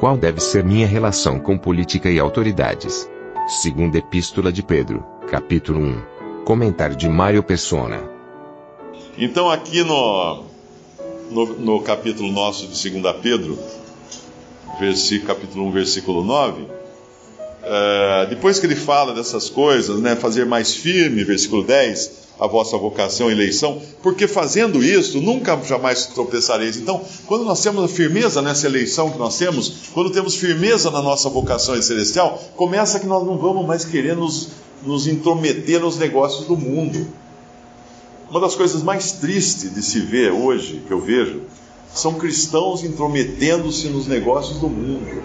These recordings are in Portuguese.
Qual deve ser minha relação com política e autoridades? Segunda Epístola de Pedro, capítulo 1. Comentário de Mário Persona. Então, aqui no, no, no capítulo nosso de 2 Pedro, versículo, capítulo 1, versículo 9, eh, depois que ele fala dessas coisas, né, fazer mais firme, versículo 10, a vossa vocação e eleição, porque fazendo isso nunca jamais tropeçareis. Então, quando nós temos firmeza nessa eleição que nós temos, quando temos firmeza na nossa vocação celestial, começa que nós não vamos mais querer nos, nos intrometer nos negócios do mundo. Uma das coisas mais tristes de se ver hoje, que eu vejo, são cristãos intrometendo-se nos negócios do mundo.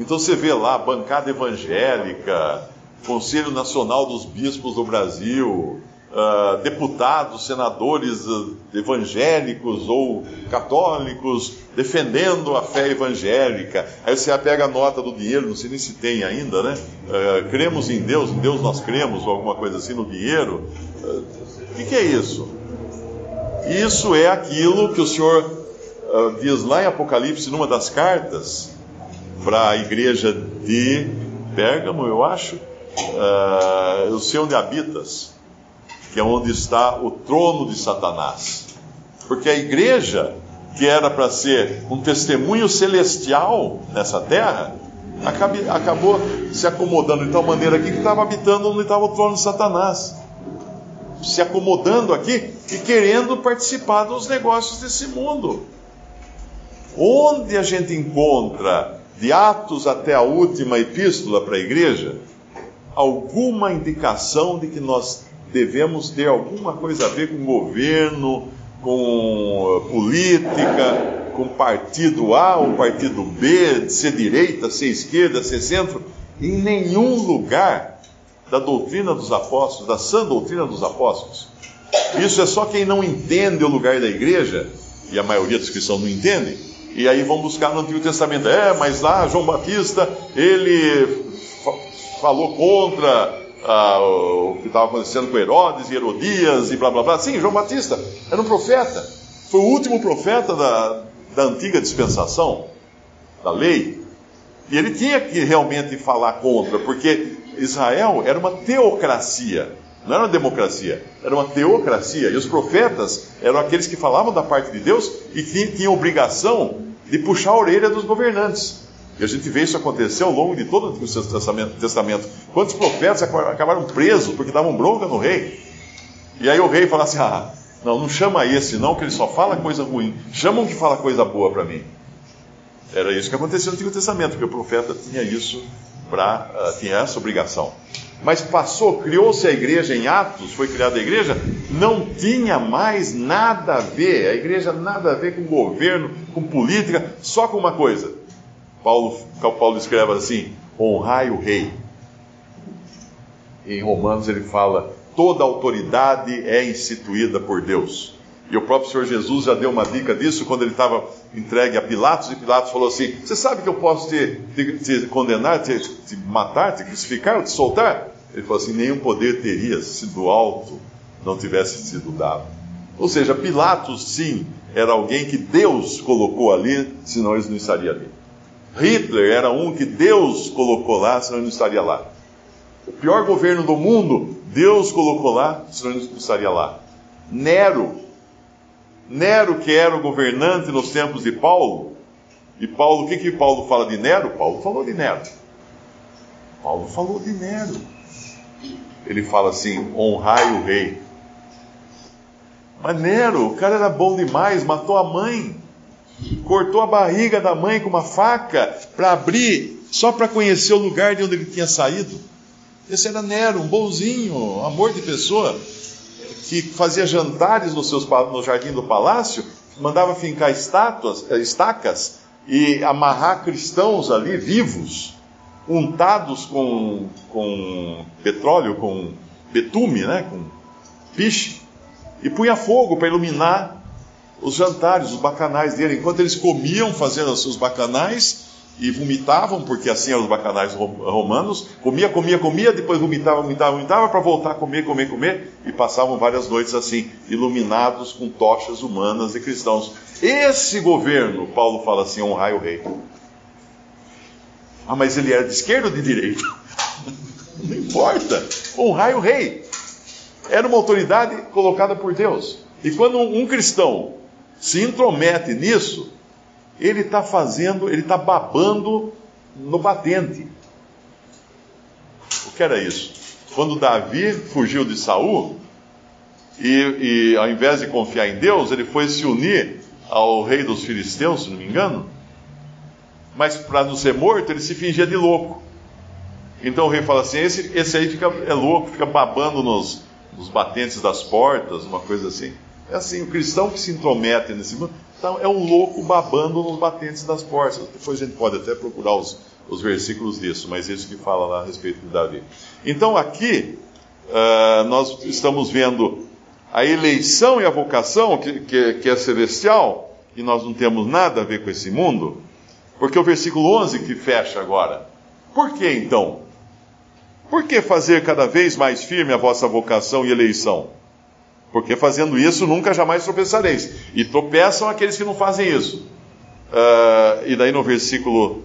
Então você vê lá bancada evangélica, Conselho Nacional dos Bispos do Brasil, uh, deputados, senadores uh, evangélicos ou católicos defendendo a fé evangélica. Aí você pega a nota do dinheiro, não sei nem se tem ainda, né? Uh, cremos em Deus, em Deus nós cremos, ou alguma coisa assim no dinheiro. O que, que é isso? Isso é aquilo que o Senhor diz lá em Apocalipse, numa das cartas, para a igreja de Pérgamo, eu acho. Uh, eu sei onde habitas, que é onde está o trono de Satanás. Porque a igreja, que era para ser um testemunho celestial nessa terra, acabe, acabou se acomodando de tal maneira aqui que estava habitando onde estava o trono de Satanás. Se acomodando aqui e querendo participar dos negócios desse mundo. Onde a gente encontra, de Atos até a última epístola para a igreja, alguma indicação de que nós devemos ter alguma coisa a ver com governo, com política, com partido A ou partido B, ser direita, ser esquerda, ser centro, em nenhum lugar da doutrina dos apóstolos, da sã doutrina dos apóstolos. Isso é só quem não entende o lugar da igreja, e a maioria dos cristãos não entendem, e aí vão buscar no Antigo Testamento. É, mas lá João Batista, ele falou contra ah, o que estava acontecendo com Herodes e Herodias e blá blá blá. Sim, João Batista era um profeta. Foi o último profeta da, da antiga dispensação, da lei. E ele tinha que realmente falar contra, porque Israel era uma teocracia, não era uma democracia, era uma teocracia. E os profetas eram aqueles que falavam da parte de Deus e que tinham obrigação de puxar a orelha dos governantes. E a gente vê isso acontecer ao longo de todo o Testamento. Testamento. Quantos profetas acabaram presos porque davam bronca no rei? E aí o rei fala assim: ah, não, não chama esse não, que ele só fala coisa ruim. Chama um que fala coisa boa para mim. Era isso que acontecia no Antigo Testamento, porque o profeta tinha isso para uh, tinha essa obrigação. Mas passou, criou-se a igreja em Atos, foi criada a igreja, não tinha mais nada a ver, a igreja nada a ver com governo, com política, só com uma coisa: Paulo, Paulo escreve assim: honrai o rei. Em Romanos ele fala: toda autoridade é instituída por Deus. E o próprio Senhor Jesus já deu uma dica disso quando ele estava entregue a Pilatos, e Pilatos falou assim: Você sabe que eu posso te, te, te condenar, te, te, matar, te crucificar, te soltar? Ele falou assim: Nenhum poder teria se do alto não tivesse sido dado. Ou seja, Pilatos, sim, era alguém que Deus colocou ali, senão eles não estariam ali. Hitler era um que Deus colocou lá, senão ele não estaria lá. O pior governo do mundo, Deus colocou lá, senão ele não estaria lá. Nero, Nero que era o governante nos tempos de Paulo, e Paulo, o que que Paulo fala de Nero? Paulo falou de Nero. Paulo falou de Nero. Ele fala assim: honrai o rei. Mas Nero, o cara era bom demais, matou a mãe cortou a barriga da mãe com uma faca para abrir, só para conhecer o lugar de onde ele tinha saído. Esse era Nero, um bonzinho, amor de pessoa, que fazia jantares no, seus, no jardim do palácio mandava fincar estátuas, eh, estacas e amarrar cristãos ali vivos, untados com, com petróleo, com betume, né, com piche, e punha fogo para iluminar os jantares, os bacanais dele. Enquanto eles comiam, fazendo os seus bacanais, e vomitavam, porque assim eram os bacanais romanos, comia, comia, comia, depois vomitava, vomitava, vomitava, para voltar a comer, comer, comer, e passavam várias noites assim, iluminados com tochas humanas e cristãos. Esse governo, Paulo fala assim, honrai o rei. Ah, mas ele era de esquerda ou de direita? Não importa, honrai o rei. Era uma autoridade colocada por Deus. E quando um cristão se intromete nisso, ele está fazendo, ele está babando no batente. O que era isso? Quando Davi fugiu de Saul, e, e ao invés de confiar em Deus, ele foi se unir ao rei dos filisteus, se não me engano, mas para não ser morto, ele se fingia de louco. Então o rei fala assim: esse, esse aí fica, é louco, fica babando nos, nos batentes das portas, uma coisa assim. É assim, o cristão que se intromete nesse mundo então, é um louco babando nos batentes das portas. Depois a gente pode até procurar os, os versículos disso, mas isso que fala lá a respeito de Davi. Então, aqui, uh, nós estamos vendo a eleição e a vocação, que, que, que é celestial, e nós não temos nada a ver com esse mundo, porque o versículo 11 que fecha agora. Por que então? Por que fazer cada vez mais firme a vossa vocação e eleição? Porque fazendo isso nunca jamais tropeçareis. E tropeçam aqueles que não fazem isso. Uh, e daí no versículo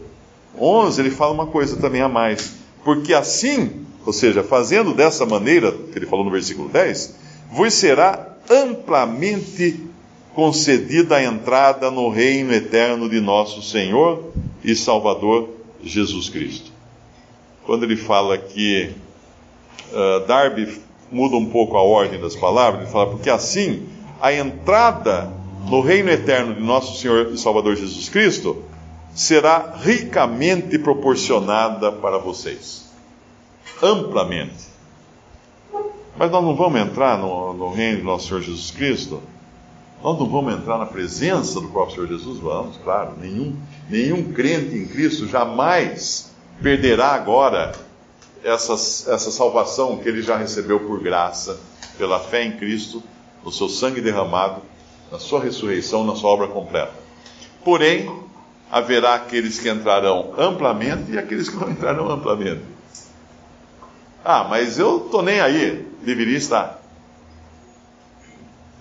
11 ele fala uma coisa também a mais. Porque assim, ou seja, fazendo dessa maneira, que ele falou no versículo 10, vos será amplamente concedida a entrada no reino eterno de nosso Senhor e Salvador Jesus Cristo. Quando ele fala que uh, Darby muda um pouco a ordem das palavras, ele fala, porque assim a entrada no reino eterno de nosso Senhor e Salvador Jesus Cristo será ricamente proporcionada para vocês. Amplamente. Mas nós não vamos entrar no, no reino de nosso Senhor Jesus Cristo? Nós não vamos entrar na presença do próprio Senhor Jesus? Vamos, claro. Nenhum, nenhum crente em Cristo jamais perderá agora essa, essa salvação que ele já recebeu por graça, pela fé em Cristo, no seu sangue derramado, na sua ressurreição, na sua obra completa. Porém, haverá aqueles que entrarão amplamente e aqueles que não entrarão amplamente. Ah, mas eu estou nem aí. Deveria estar.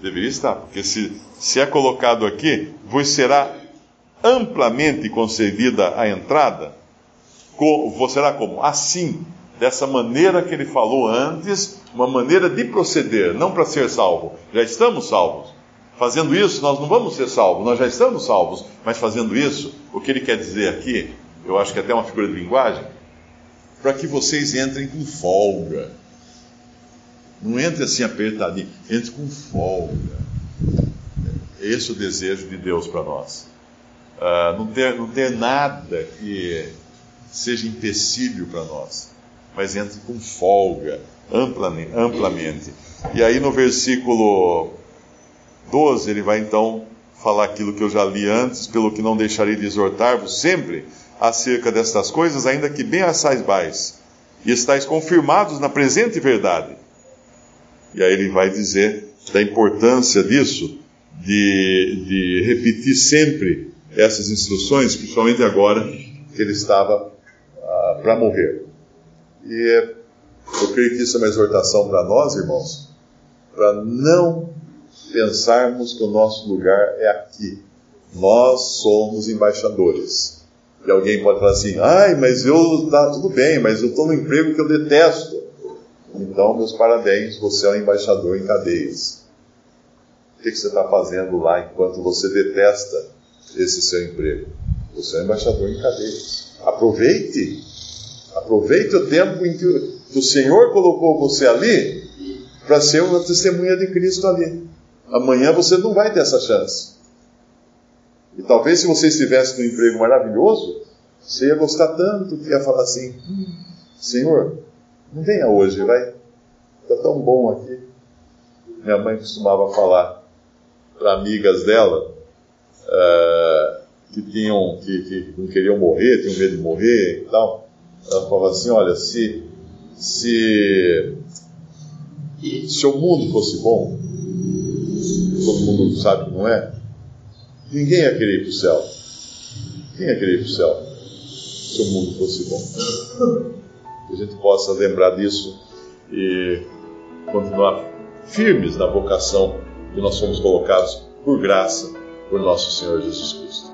Deveria estar, porque se, se é colocado aqui, vos será amplamente concedida a entrada, vos será como? Assim dessa maneira que ele falou antes, uma maneira de proceder, não para ser salvo. Já estamos salvos. Fazendo isso, nós não vamos ser salvos, nós já estamos salvos, mas fazendo isso, o que ele quer dizer aqui, eu acho que é até uma figura de linguagem, para que vocês entrem com folga. Não entre assim apertadinho, entre com folga. Esse é o desejo de Deus para nós. Uh, não, ter, não ter nada que seja empecilho para nós mas entre com folga, amplamente. E aí no versículo 12, ele vai então falar aquilo que eu já li antes, pelo que não deixarei de exortar-vos sempre acerca destas coisas, ainda que bem as saibais, e estáis confirmados na presente verdade. E aí ele vai dizer da importância disso, de, de repetir sempre essas instruções, principalmente agora que ele estava ah, para morrer. E eu creio que isso é uma exortação para nós, irmãos, para não pensarmos que o nosso lugar é aqui. Nós somos embaixadores. E alguém pode falar assim: ai, mas eu, tá tudo bem, mas eu estou no emprego que eu detesto. Então, meus parabéns, você é um embaixador em cadeias. O que, que você está fazendo lá enquanto você detesta esse seu emprego? Você é um embaixador em cadeias. Aproveite Aproveite o tempo em que o Senhor colocou você ali para ser uma testemunha de Cristo ali. Amanhã você não vai ter essa chance. E talvez se você estivesse num emprego maravilhoso, você ia gostar tanto que ia falar assim: hum, Senhor, não venha hoje, vai. Está tão bom aqui. Minha mãe costumava falar para amigas dela uh, que tinham que, que, não queriam morrer, tinham medo de morrer e tal. Ela falava assim, olha, se se se o mundo fosse bom, todo mundo sabe que não é, ninguém ia querer ir para o céu. Ninguém ia querer ir para o céu se o mundo fosse bom. Que a gente possa lembrar disso e continuar firmes na vocação que nós fomos colocados por graça por nosso Senhor Jesus Cristo.